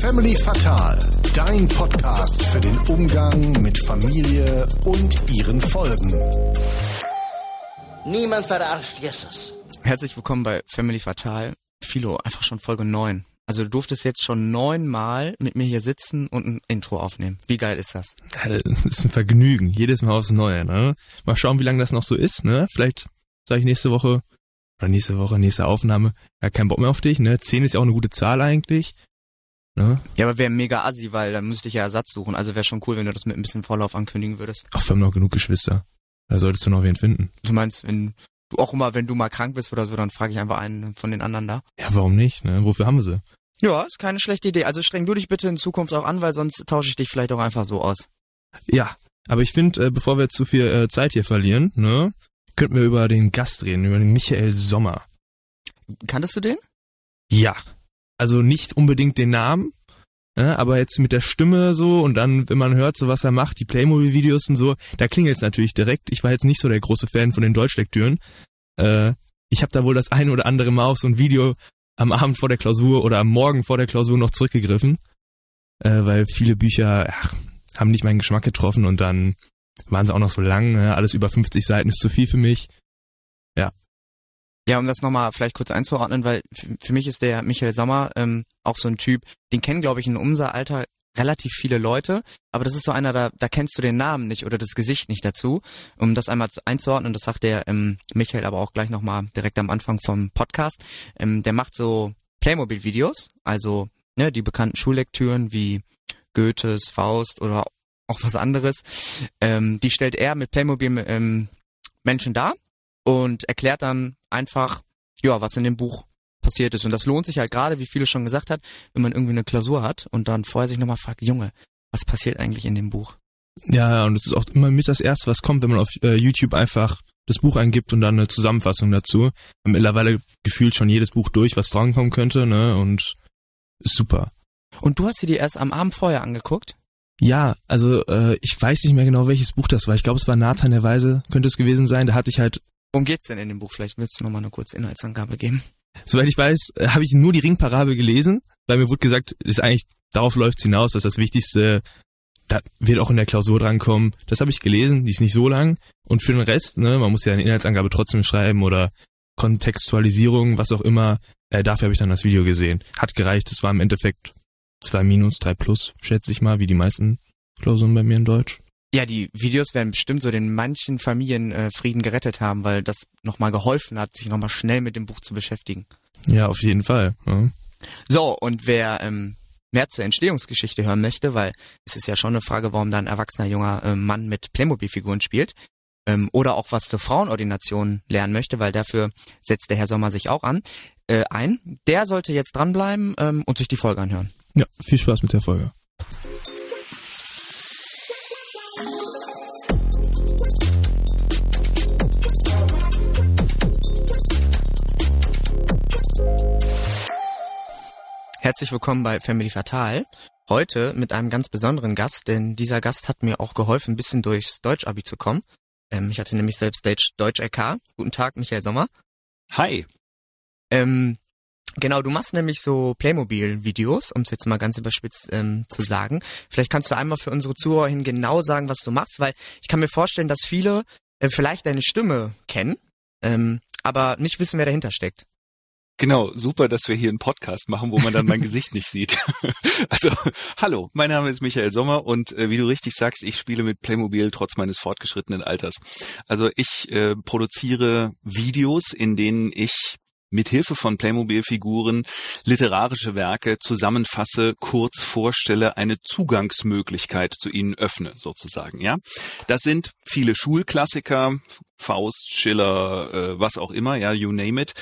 Family Fatal, dein Podcast für den Umgang mit Familie und ihren Folgen. Niemand verarscht Jesus. Herzlich willkommen bei Family Fatal. Philo, einfach schon Folge 9. Also du durftest jetzt schon neunmal mit mir hier sitzen und ein Intro aufnehmen. Wie geil ist das? Ja, das ist ein Vergnügen. Jedes Mal aufs Neue, ne? Mal schauen, wie lange das noch so ist, ne? Vielleicht sage ich nächste Woche oder nächste Woche, nächste Aufnahme, ja, kein Bock mehr auf dich, ne? Zehn ist ja auch eine gute Zahl eigentlich. Ne? Ja, aber wäre mega assi, weil dann müsste ich ja Ersatz suchen. Also wäre schon cool, wenn du das mit ein bisschen Vorlauf ankündigen würdest. Ach, wir haben noch genug Geschwister. Da solltest du noch wen finden. Du meinst, wenn du auch immer, wenn du mal krank bist oder so, dann frage ich einfach einen von den anderen da. Ja, warum nicht, ne? Wofür haben wir sie? Ja, ist keine schlechte Idee. Also streng du dich bitte in Zukunft auch an, weil sonst tausche ich dich vielleicht auch einfach so aus. Ja, aber ich finde, äh, bevor wir jetzt zu viel äh, Zeit hier verlieren, ne, könnten wir über den Gast reden, über den Michael Sommer. Kanntest du den? Ja. Also nicht unbedingt den Namen, ne, aber jetzt mit der Stimme so und dann, wenn man hört, so was er macht, die Playmobil-Videos und so, da klingelt's natürlich direkt. Ich war jetzt nicht so der große Fan von den Deutschlektüren. Äh, ich habe da wohl das eine oder andere Mal auf so ein Video am Abend vor der Klausur oder am Morgen vor der Klausur noch zurückgegriffen, äh, weil viele Bücher ach, haben nicht meinen Geschmack getroffen und dann waren sie auch noch so lang. Ne? Alles über 50 Seiten ist zu viel für mich. Ja, um das nochmal vielleicht kurz einzuordnen, weil für, mich ist der Michael Sommer ähm, auch so ein Typ, den kennen, glaube ich, in unser Alter relativ viele Leute, aber das ist so einer, da, da kennst du den Namen nicht oder das Gesicht nicht dazu. Um das einmal zu, einzuordnen, das sagt der ähm, Michael aber auch gleich nochmal direkt am Anfang vom Podcast. Ähm, der macht so Playmobil-Videos, also ne, die bekannten Schullektüren wie Goethes, Faust oder auch was anderes. Ähm, die stellt er mit Playmobil ähm, Menschen dar und erklärt dann einfach, ja, was in dem Buch passiert ist. Und das lohnt sich halt gerade, wie viele schon gesagt hat, wenn man irgendwie eine Klausur hat und dann vorher sich nochmal fragt, Junge, was passiert eigentlich in dem Buch? Ja, und es ist auch immer mit das Erste, was kommt, wenn man auf äh, YouTube einfach das Buch eingibt und dann eine Zusammenfassung dazu. Haben mittlerweile gefühlt schon jedes Buch durch, was drankommen könnte, ne? Und ist super. Und du hast dir die erst am Abend vorher angeguckt? Ja, also äh, ich weiß nicht mehr genau, welches Buch das war. Ich glaube, es war Nathan der Weise, könnte es gewesen sein. Da hatte ich halt, Worum geht's denn in dem Buch? Vielleicht willst du nochmal eine kurze Inhaltsangabe geben. soweit ich weiß, äh, habe ich nur die Ringparabel gelesen, weil mir wurde gesagt, ist eigentlich darauf läuft's hinaus, dass das Wichtigste, da wird auch in der Klausur drankommen. Das habe ich gelesen, die ist nicht so lang. Und für den Rest, ne, man muss ja eine Inhaltsangabe trotzdem schreiben oder Kontextualisierung, was auch immer. Äh, dafür habe ich dann das Video gesehen. Hat gereicht. Es war im Endeffekt zwei minus, drei plus, schätze ich mal, wie die meisten Klausuren bei mir in Deutsch. Ja, die Videos werden bestimmt so den manchen Familien äh, Frieden gerettet haben, weil das nochmal geholfen hat, sich nochmal schnell mit dem Buch zu beschäftigen. Ja, auf jeden Fall. Ja. So, und wer ähm, mehr zur Entstehungsgeschichte hören möchte, weil es ist ja schon eine Frage, warum da ein erwachsener junger äh, Mann mit Playmobil-Figuren spielt, ähm, oder auch was zur Frauenordination lernen möchte, weil dafür setzt der Herr Sommer sich auch an, äh, ein, der sollte jetzt dranbleiben ähm, und sich die Folge anhören. Ja, viel Spaß mit der Folge. Herzlich willkommen bei Family Fatal. Heute mit einem ganz besonderen Gast, denn dieser Gast hat mir auch geholfen, ein bisschen durchs Deutsch-Abi zu kommen. Ähm, ich hatte nämlich selbst Deutsch, Deutsch LK. Guten Tag, Michael Sommer. Hi. Ähm, genau, du machst nämlich so Playmobil-Videos, um es jetzt mal ganz überspitzt ähm, zu sagen. Vielleicht kannst du einmal für unsere Zuhörer hin genau sagen, was du machst, weil ich kann mir vorstellen, dass viele äh, vielleicht deine Stimme kennen, ähm, aber nicht wissen, wer dahinter steckt. Genau, super, dass wir hier einen Podcast machen, wo man dann mein Gesicht nicht sieht. also, hallo, mein Name ist Michael Sommer und äh, wie du richtig sagst, ich spiele mit Playmobil trotz meines fortgeschrittenen Alters. Also ich äh, produziere Videos, in denen ich mit Hilfe von Playmobil-Figuren literarische Werke zusammenfasse, kurz vorstelle, eine Zugangsmöglichkeit zu ihnen öffne, sozusagen, ja. Das sind viele Schulklassiker, Faust, Schiller, äh, was auch immer, ja, you name it.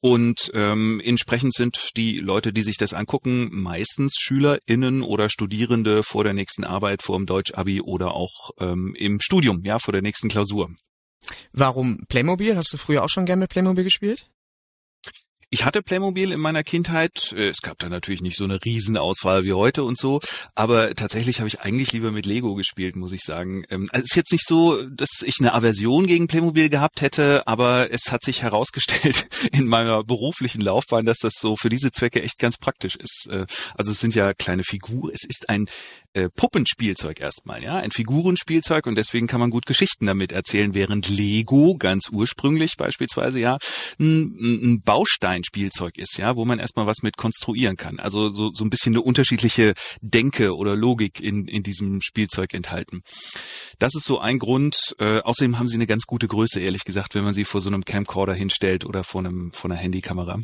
Und ähm, entsprechend sind die Leute, die sich das angucken, meistens SchülerInnen oder Studierende vor der nächsten Arbeit, vor dem Deutsch-Abi oder auch ähm, im Studium, ja, vor der nächsten Klausur. Warum Playmobil? Hast du früher auch schon gern mit Playmobil gespielt? Ich hatte Playmobil in meiner Kindheit. Äh, es gab da natürlich nicht so eine Riesenauswahl wie heute und so, aber tatsächlich habe ich eigentlich lieber mit Lego gespielt, muss ich sagen. Ähm, also es ist jetzt nicht so, dass ich eine Aversion gegen Playmobil gehabt hätte, aber es hat sich herausgestellt in meiner beruflichen Laufbahn, dass das so für diese Zwecke echt ganz praktisch ist. Äh, also es sind ja kleine Figuren, es ist ein äh, Puppenspielzeug erstmal, ja, ein Figurenspielzeug und deswegen kann man gut Geschichten damit erzählen, während Lego ganz ursprünglich beispielsweise ja ein, ein Bausteinspielzeug ist, ja, wo man erstmal was mit konstruieren kann. Also so, so ein bisschen eine unterschiedliche Denke oder Logik in, in diesem Spielzeug enthalten. Das ist so ein Grund. Äh, außerdem haben sie eine ganz gute Größe, ehrlich gesagt, wenn man sie vor so einem Camcorder hinstellt oder vor einem vor einer Handykamera.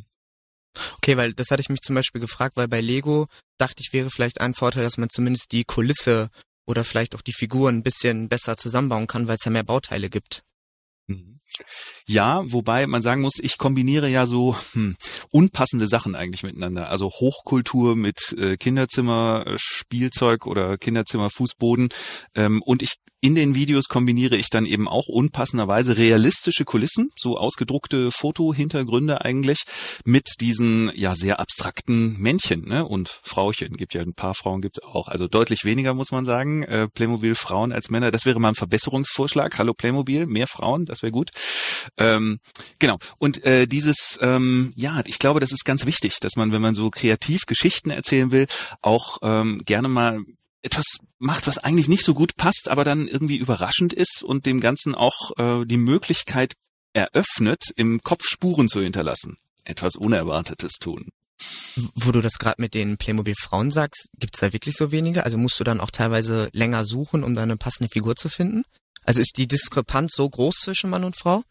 Okay, weil das hatte ich mich zum Beispiel gefragt, weil bei Lego dachte ich, wäre vielleicht ein Vorteil, dass man zumindest die Kulisse oder vielleicht auch die Figuren ein bisschen besser zusammenbauen kann, weil es ja mehr Bauteile gibt. Mhm. Ja, wobei man sagen muss, ich kombiniere ja so hm, unpassende Sachen eigentlich miteinander. Also Hochkultur mit äh, Kinderzimmer, äh, Spielzeug oder Kinderzimmer, Fußboden. Ähm, und ich in den Videos kombiniere ich dann eben auch unpassenderweise realistische Kulissen, so ausgedruckte Fotohintergründe eigentlich, mit diesen ja sehr abstrakten Männchen ne? und Frauchen. Gibt ja ein paar Frauen gibt's auch, also deutlich weniger muss man sagen. Äh, Playmobil Frauen als Männer, das wäre mal ein Verbesserungsvorschlag. Hallo Playmobil, mehr Frauen, das wäre gut. Ähm, genau. Und äh, dieses, ähm, ja, ich glaube, das ist ganz wichtig, dass man, wenn man so kreativ Geschichten erzählen will, auch ähm, gerne mal etwas macht, was eigentlich nicht so gut passt, aber dann irgendwie überraschend ist und dem Ganzen auch äh, die Möglichkeit eröffnet, im Kopf Spuren zu hinterlassen. Etwas Unerwartetes tun. Wo du das gerade mit den Playmobil Frauen sagst, gibt's da wirklich so wenige? Also musst du dann auch teilweise länger suchen, um da eine passende Figur zu finden? Also ist die Diskrepanz so groß zwischen Mann und Frau?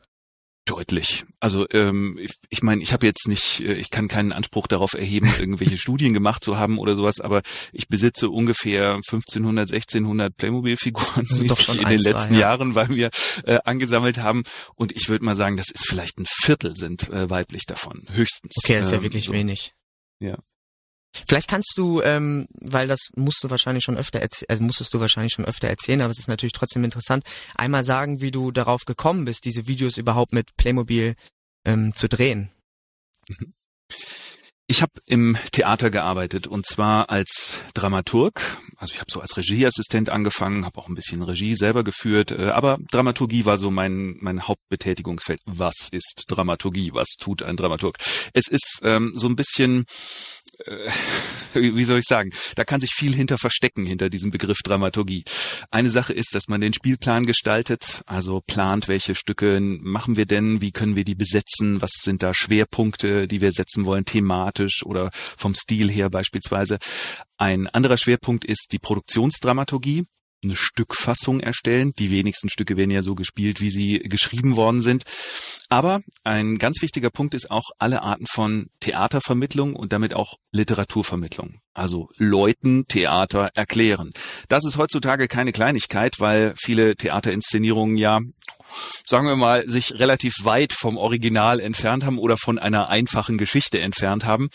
Deutlich. Also ähm, ich, ich meine, ich habe jetzt nicht, äh, ich kann keinen Anspruch darauf erheben, irgendwelche Studien gemacht zu haben oder sowas, aber ich besitze ungefähr 1500, 1600 Playmobil-Figuren, die sich in den letzten ja. Jahren weil wir äh, angesammelt haben. Und ich würde mal sagen, das ist vielleicht ein Viertel sind äh, weiblich davon, höchstens. Okay, das ist ja ähm, wirklich so. wenig. Ja. Vielleicht kannst du, ähm, weil das musst du wahrscheinlich schon öfter also musstest du wahrscheinlich schon öfter erzählen, aber es ist natürlich trotzdem interessant, einmal sagen, wie du darauf gekommen bist, diese Videos überhaupt mit Playmobil ähm, zu drehen. Ich habe im Theater gearbeitet und zwar als Dramaturg. Also ich habe so als Regieassistent angefangen, habe auch ein bisschen Regie selber geführt, äh, aber Dramaturgie war so mein mein Hauptbetätigungsfeld. Was ist Dramaturgie? Was tut ein Dramaturg? Es ist ähm, so ein bisschen äh, wie soll ich sagen, da kann sich viel hinter verstecken, hinter diesem Begriff Dramaturgie. Eine Sache ist, dass man den Spielplan gestaltet, also plant, welche Stücke machen wir denn, wie können wir die besetzen, was sind da Schwerpunkte, die wir setzen wollen, thematisch oder vom Stil her beispielsweise. Ein anderer Schwerpunkt ist die Produktionsdramaturgie eine Stückfassung erstellen. Die wenigsten Stücke werden ja so gespielt, wie sie geschrieben worden sind. Aber ein ganz wichtiger Punkt ist auch alle Arten von Theatervermittlung und damit auch Literaturvermittlung. Also Leuten Theater erklären. Das ist heutzutage keine Kleinigkeit, weil viele Theaterinszenierungen ja sagen wir mal, sich relativ weit vom Original entfernt haben oder von einer einfachen Geschichte entfernt haben.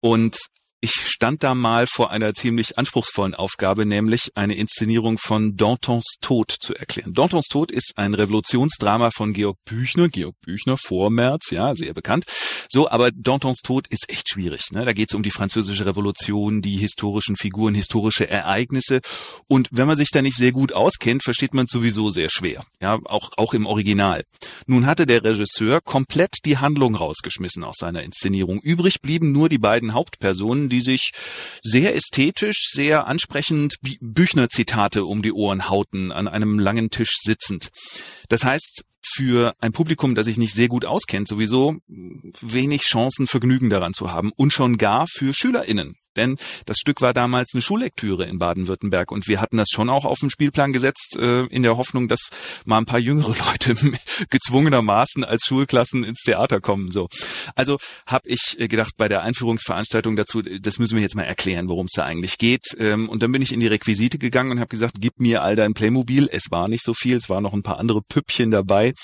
Und ich stand da mal vor einer ziemlich anspruchsvollen Aufgabe, nämlich eine Inszenierung von Dantons Tod zu erklären. Dantons Tod ist ein Revolutionsdrama von Georg Büchner. Georg Büchner vor März, ja, sehr bekannt. So, aber Dantons Tod ist echt schwierig. Ne? Da geht es um die französische Revolution, die historischen Figuren, historische Ereignisse. Und wenn man sich da nicht sehr gut auskennt, versteht man sowieso sehr schwer. Ja, auch, auch im Original. Nun hatte der Regisseur komplett die Handlung rausgeschmissen aus seiner Inszenierung. Übrig blieben nur die beiden Hauptpersonen, die sich sehr ästhetisch, sehr ansprechend Büchner-Zitate um die Ohren hauten, an einem langen Tisch sitzend. Das heißt, für ein Publikum, das sich nicht sehr gut auskennt, sowieso wenig Chancen, Vergnügen daran zu haben und schon gar für SchülerInnen. Denn das Stück war damals eine Schullektüre in Baden-Württemberg und wir hatten das schon auch auf den Spielplan gesetzt, äh, in der Hoffnung, dass mal ein paar jüngere Leute gezwungenermaßen als Schulklassen ins Theater kommen. So, Also habe ich äh, gedacht, bei der Einführungsveranstaltung dazu, das müssen wir jetzt mal erklären, worum es da eigentlich geht. Ähm, und dann bin ich in die Requisite gegangen und habe gesagt, gib mir all dein Playmobil. Es war nicht so viel, es waren noch ein paar andere Püppchen dabei.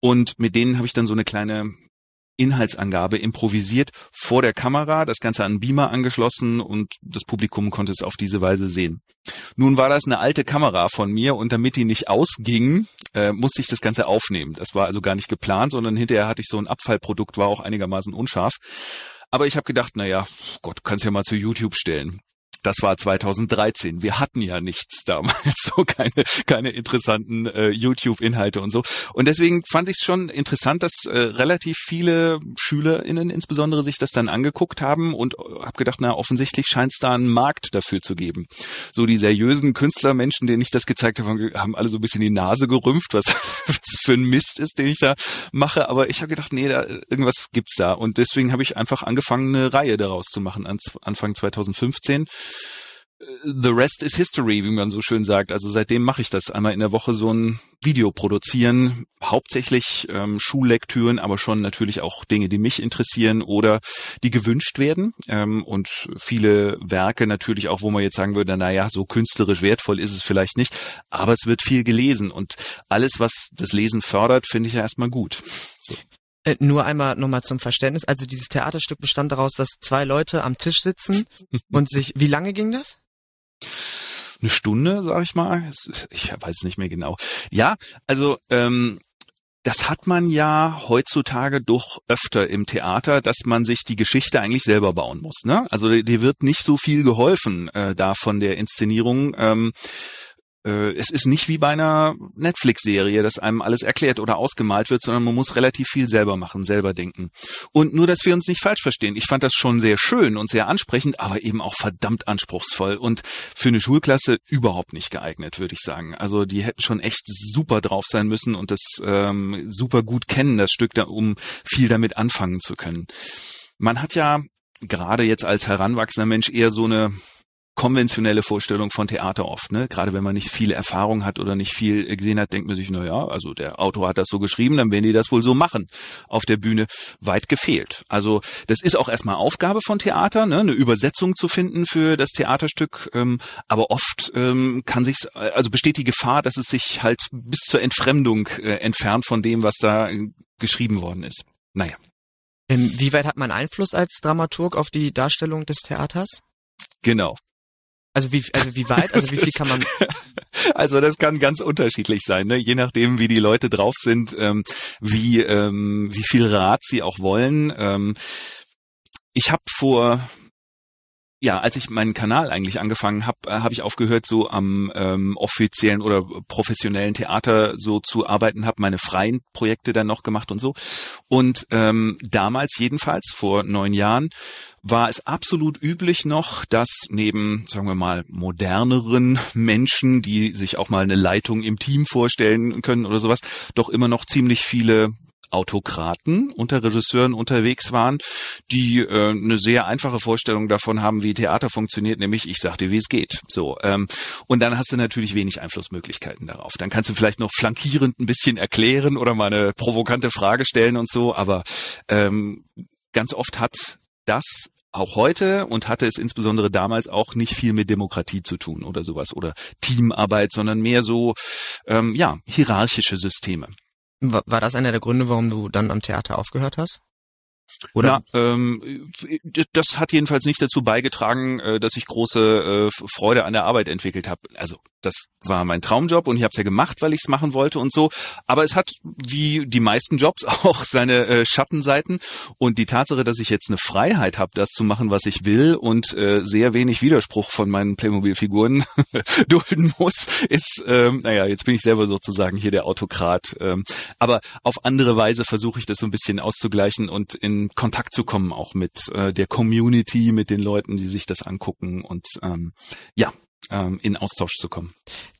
Und mit denen habe ich dann so eine kleine Inhaltsangabe improvisiert vor der Kamera, das Ganze an Beamer angeschlossen und das Publikum konnte es auf diese Weise sehen. Nun war das eine alte Kamera von mir und damit die nicht ausging, äh, musste ich das Ganze aufnehmen. Das war also gar nicht geplant, sondern hinterher hatte ich so ein Abfallprodukt, war auch einigermaßen unscharf. Aber ich habe gedacht, na ja, Gott, kannst ja mal zu YouTube stellen. Das war 2013. Wir hatten ja nichts damals, so keine, keine interessanten äh, YouTube-Inhalte und so. Und deswegen fand ich es schon interessant, dass äh, relativ viele SchülerInnen insbesondere sich das dann angeguckt haben und äh, habe gedacht, na offensichtlich scheint es da einen Markt dafür zu geben. So die seriösen Künstlermenschen, denen ich das gezeigt habe, haben alle so ein bisschen die Nase gerümpft, was, was für ein Mist ist, den ich da mache. Aber ich habe gedacht, nee, da irgendwas gibt's da. Und deswegen habe ich einfach angefangen, eine Reihe daraus zu machen, an, Anfang 2015 the rest is history, wie man so schön sagt. Also seitdem mache ich das einmal in der Woche so ein Video produzieren, hauptsächlich ähm, Schullektüren, aber schon natürlich auch Dinge, die mich interessieren oder die gewünscht werden ähm, und viele Werke natürlich auch, wo man jetzt sagen würde, na ja, so künstlerisch wertvoll ist es vielleicht nicht, aber es wird viel gelesen und alles, was das Lesen fördert, finde ich ja erstmal gut. So. Äh, nur einmal nochmal zum Verständnis. Also dieses Theaterstück bestand daraus, dass zwei Leute am Tisch sitzen und sich, wie lange ging das? eine Stunde, sag ich mal. Ich weiß nicht mehr genau. Ja, also ähm, das hat man ja heutzutage doch öfter im Theater, dass man sich die Geschichte eigentlich selber bauen muss. Ne? Also dir wird nicht so viel geholfen äh, da von der Inszenierung. Ähm, äh, es ist nicht wie bei einer Netflix-Serie, dass einem alles erklärt oder ausgemalt wird, sondern man muss relativ viel selber machen, selber denken. Und nur, dass wir uns nicht falsch verstehen. Ich fand das schon sehr schön und sehr ansprechend, aber eben auch verdammt anspruchsvoll und für eine Schulklasse überhaupt nicht geeignet, würde ich sagen. Also die hätten schon echt super drauf sein müssen und das ähm, super gut kennen, das Stück, da, um viel damit anfangen zu können. Man hat ja gerade jetzt als heranwachsender Mensch eher so eine konventionelle Vorstellung von Theater oft, ne? Gerade wenn man nicht viel Erfahrung hat oder nicht viel gesehen hat, denkt man sich, na ja, also der Autor hat das so geschrieben, dann werden die das wohl so machen auf der Bühne. Weit gefehlt. Also das ist auch erstmal Aufgabe von Theater, ne? eine Übersetzung zu finden für das Theaterstück. Ähm, aber oft ähm, kann sich, also besteht die Gefahr, dass es sich halt bis zur Entfremdung äh, entfernt von dem, was da äh, geschrieben worden ist. Naja. Ähm, wie weit hat man Einfluss als Dramaturg auf die Darstellung des Theaters? Genau. Also wie, also wie weit, also wie viel kann man? Also das kann ganz unterschiedlich sein, ne? je nachdem, wie die Leute drauf sind, ähm, wie ähm, wie viel Rat sie auch wollen. Ähm, ich habe vor ja, als ich meinen Kanal eigentlich angefangen habe, äh, habe ich aufgehört, so am ähm, offiziellen oder professionellen Theater so zu arbeiten, habe meine freien Projekte dann noch gemacht und so. Und ähm, damals jedenfalls, vor neun Jahren, war es absolut üblich noch, dass neben, sagen wir mal, moderneren Menschen, die sich auch mal eine Leitung im Team vorstellen können oder sowas, doch immer noch ziemlich viele Autokraten unter Regisseuren unterwegs waren, die äh, eine sehr einfache Vorstellung davon haben, wie Theater funktioniert, nämlich ich sag dir, wie es geht. So ähm, und dann hast du natürlich wenig Einflussmöglichkeiten darauf. Dann kannst du vielleicht noch flankierend ein bisschen erklären oder mal eine provokante Frage stellen und so, aber ähm, ganz oft hat das auch heute und hatte es insbesondere damals auch nicht viel mit Demokratie zu tun oder sowas oder Teamarbeit, sondern mehr so ähm, ja hierarchische Systeme. War das einer der Gründe, warum du dann am Theater aufgehört hast? Oder? Na, ähm, das hat jedenfalls nicht dazu beigetragen, äh, dass ich große äh, Freude an der Arbeit entwickelt habe. Also das war mein Traumjob und ich habe es ja gemacht, weil ich es machen wollte und so. Aber es hat wie die meisten Jobs auch seine äh, Schattenseiten und die Tatsache, dass ich jetzt eine Freiheit habe, das zu machen, was ich will und äh, sehr wenig Widerspruch von meinen Playmobil-Figuren dulden muss, ist, ähm, naja, jetzt bin ich selber sozusagen hier der Autokrat. Ähm, aber auf andere Weise versuche ich das so ein bisschen auszugleichen und in Kontakt zu kommen, auch mit äh, der Community, mit den Leuten, die sich das angucken und ähm, ja, ähm, in Austausch zu kommen.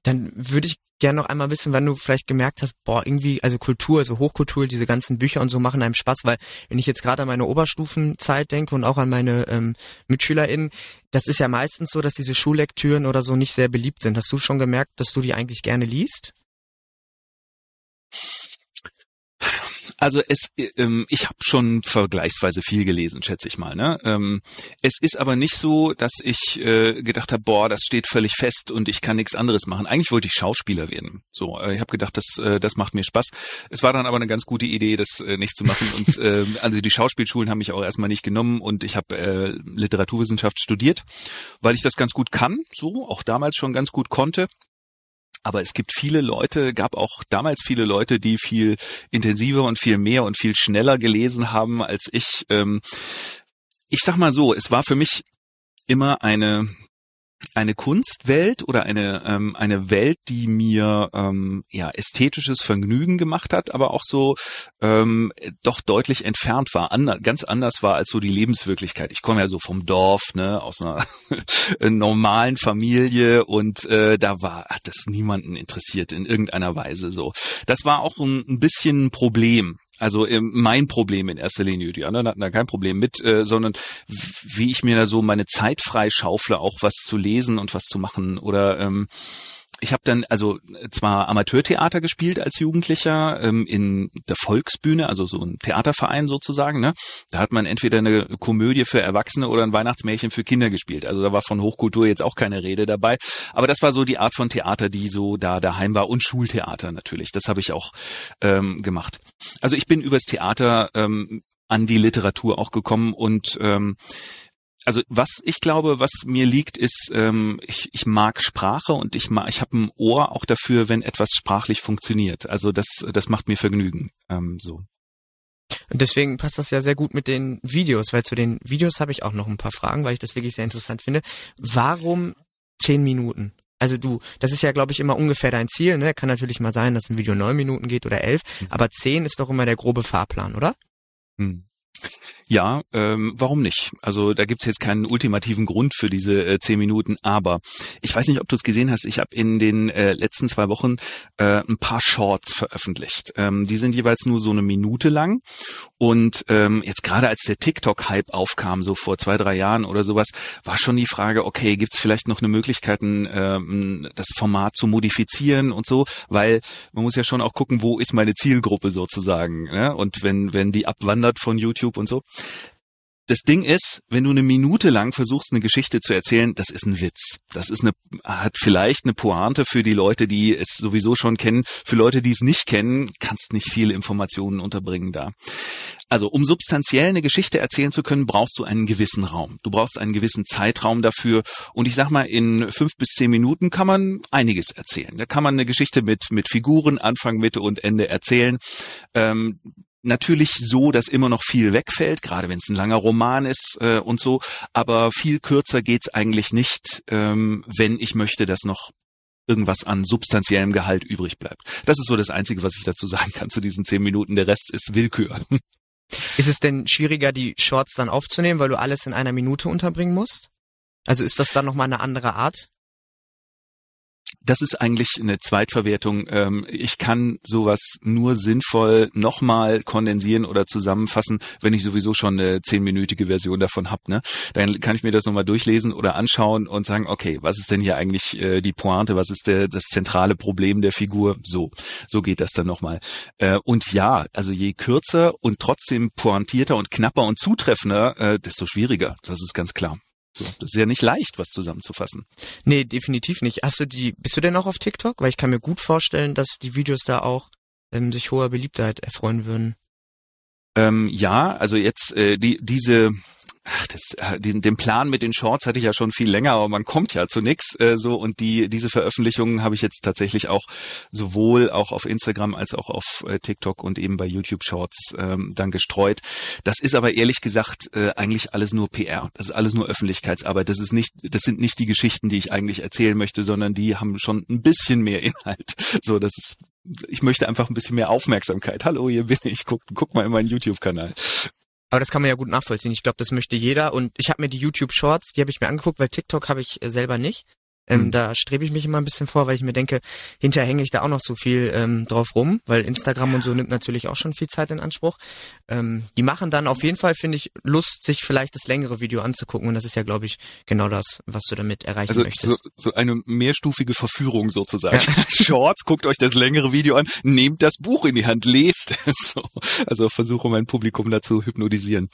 Dann würde ich gerne noch einmal wissen, wann du vielleicht gemerkt hast, boah, irgendwie, also Kultur, also Hochkultur, diese ganzen Bücher und so machen einem Spaß, weil wenn ich jetzt gerade an meine Oberstufenzeit denke und auch an meine ähm, MitschülerInnen, das ist ja meistens so, dass diese Schullektüren oder so nicht sehr beliebt sind. Hast du schon gemerkt, dass du die eigentlich gerne liest? Also es, ähm, ich habe schon vergleichsweise viel gelesen, schätze ich mal. Ne? Ähm, es ist aber nicht so, dass ich äh, gedacht habe, boah, das steht völlig fest und ich kann nichts anderes machen. Eigentlich wollte ich Schauspieler werden. So, äh, ich habe gedacht, das, äh, das macht mir Spaß. Es war dann aber eine ganz gute Idee, das äh, nicht zu machen. Und äh, also die Schauspielschulen haben mich auch erstmal nicht genommen und ich habe äh, Literaturwissenschaft studiert, weil ich das ganz gut kann, so auch damals schon ganz gut konnte aber es gibt viele Leute, gab auch damals viele Leute, die viel intensiver und viel mehr und viel schneller gelesen haben als ich. Ähm, ich sag mal so, es war für mich immer eine eine Kunstwelt oder eine ähm, eine Welt, die mir ähm, ja ästhetisches Vergnügen gemacht hat, aber auch so ähm, doch deutlich entfernt war, ander, ganz anders war als so die Lebenswirklichkeit. Ich komme ja so vom Dorf, ne, aus einer normalen Familie und äh, da war hat das niemanden interessiert in irgendeiner Weise so. Das war auch ein, ein bisschen ein Problem, also ähm, mein Problem in erster Linie. Die anderen hatten da kein Problem mit, äh, sondern wie ich mir da so meine Zeit frei schaufle, auch was zu lesen und was zu machen oder ähm, ich habe dann also zwar Amateurtheater gespielt als Jugendlicher ähm, in der Volksbühne, also so ein Theaterverein sozusagen. Ne? Da hat man entweder eine Komödie für Erwachsene oder ein Weihnachtsmärchen für Kinder gespielt. Also da war von Hochkultur jetzt auch keine Rede dabei. Aber das war so die Art von Theater, die so da daheim war und Schultheater natürlich. Das habe ich auch ähm, gemacht. Also ich bin übers Theater ähm, an die Literatur auch gekommen und ähm, also was ich glaube, was mir liegt, ist, ähm, ich, ich mag Sprache und ich mag, ich habe ein Ohr auch dafür, wenn etwas sprachlich funktioniert. Also das, das macht mir Vergnügen. Ähm, so. Und deswegen passt das ja sehr gut mit den Videos, weil zu den Videos habe ich auch noch ein paar Fragen, weil ich das wirklich sehr interessant finde. Warum zehn Minuten? Also du, das ist ja, glaube ich, immer ungefähr dein Ziel. Ne? Kann natürlich mal sein, dass ein Video neun Minuten geht oder elf, mhm. aber zehn ist doch immer der grobe Fahrplan, oder? Hm. Ja, ähm, warum nicht? Also da gibt's jetzt keinen ultimativen Grund für diese äh, zehn Minuten, aber ich weiß nicht, ob du es gesehen hast. Ich habe in den äh, letzten zwei Wochen äh, ein paar Shorts veröffentlicht. Ähm, die sind jeweils nur so eine Minute lang. Und ähm, jetzt gerade als der TikTok-Hype aufkam, so vor zwei, drei Jahren oder sowas, war schon die Frage, okay, gibt's vielleicht noch eine Möglichkeit, ähm, das Format zu modifizieren und so, weil man muss ja schon auch gucken, wo ist meine Zielgruppe sozusagen. Ne? Und wenn, wenn die abwandert von YouTube und so, das Ding ist, wenn du eine Minute lang versuchst, eine Geschichte zu erzählen, das ist ein Witz. Das ist eine, hat vielleicht eine Pointe für die Leute, die es sowieso schon kennen. Für Leute, die es nicht kennen, kannst nicht viele Informationen unterbringen da. Also, um substanziell eine Geschichte erzählen zu können, brauchst du einen gewissen Raum. Du brauchst einen gewissen Zeitraum dafür. Und ich sag mal, in fünf bis zehn Minuten kann man einiges erzählen. Da kann man eine Geschichte mit, mit Figuren Anfang, Mitte und Ende erzählen. Ähm, natürlich so, dass immer noch viel wegfällt, gerade wenn es ein langer Roman ist äh, und so. Aber viel kürzer geht's eigentlich nicht, ähm, wenn ich möchte, dass noch irgendwas an substanziellem Gehalt übrig bleibt. Das ist so das Einzige, was ich dazu sagen kann zu diesen zehn Minuten. Der Rest ist Willkür. Ist es denn schwieriger, die Shorts dann aufzunehmen, weil du alles in einer Minute unterbringen musst? Also ist das dann nochmal eine andere Art? Das ist eigentlich eine Zweitverwertung. Ähm, ich kann sowas nur sinnvoll nochmal kondensieren oder zusammenfassen, wenn ich sowieso schon eine zehnminütige Version davon habe. Ne? Dann kann ich mir das nochmal durchlesen oder anschauen und sagen, okay, was ist denn hier eigentlich äh, die Pointe, was ist der, das zentrale Problem der Figur? So, so geht das dann nochmal. Äh, und ja, also je kürzer und trotzdem pointierter und knapper und zutreffender, äh, desto schwieriger. Das ist ganz klar. So, das ist ja nicht leicht, was zusammenzufassen. Nee, definitiv nicht. Hast du die, bist du denn auch auf TikTok? Weil ich kann mir gut vorstellen, dass die Videos da auch ähm, sich hoher Beliebtheit erfreuen würden. Ähm, ja, also jetzt äh, die diese ach, das, äh, den, den Plan mit den Shorts hatte ich ja schon viel länger, aber man kommt ja zu nix äh, so und die diese Veröffentlichungen habe ich jetzt tatsächlich auch sowohl auch auf Instagram als auch auf äh, TikTok und eben bei YouTube Shorts ähm, dann gestreut. Das ist aber ehrlich gesagt äh, eigentlich alles nur PR. Das ist alles nur Öffentlichkeitsarbeit. Das ist nicht, das sind nicht die Geschichten, die ich eigentlich erzählen möchte, sondern die haben schon ein bisschen mehr Inhalt. So, das ist ich möchte einfach ein bisschen mehr Aufmerksamkeit. Hallo, hier bin ich. Guck, guck mal in meinen YouTube-Kanal. Aber das kann man ja gut nachvollziehen. Ich glaube, das möchte jeder. Und ich habe mir die YouTube Shorts, die habe ich mir angeguckt, weil TikTok habe ich äh, selber nicht. Ähm, Mhm. Da strebe ich mich immer ein bisschen vor, weil ich mir denke, hinterher hänge ich da auch noch so viel ähm, drauf rum, weil Instagram und so nimmt natürlich auch schon viel Zeit in Anspruch. Ähm, die machen dann auf jeden Fall, finde ich, Lust, sich vielleicht das längere Video anzugucken und das ist ja, glaube ich, genau das, was du damit erreichen Also möchtest. so, so eine mehrstufige Verführung sozusagen. Shorts, guckt euch das längere Video an, nehmt das Buch in die Hand, lest es. So. Also versuche mein Publikum dazu hypnotisieren.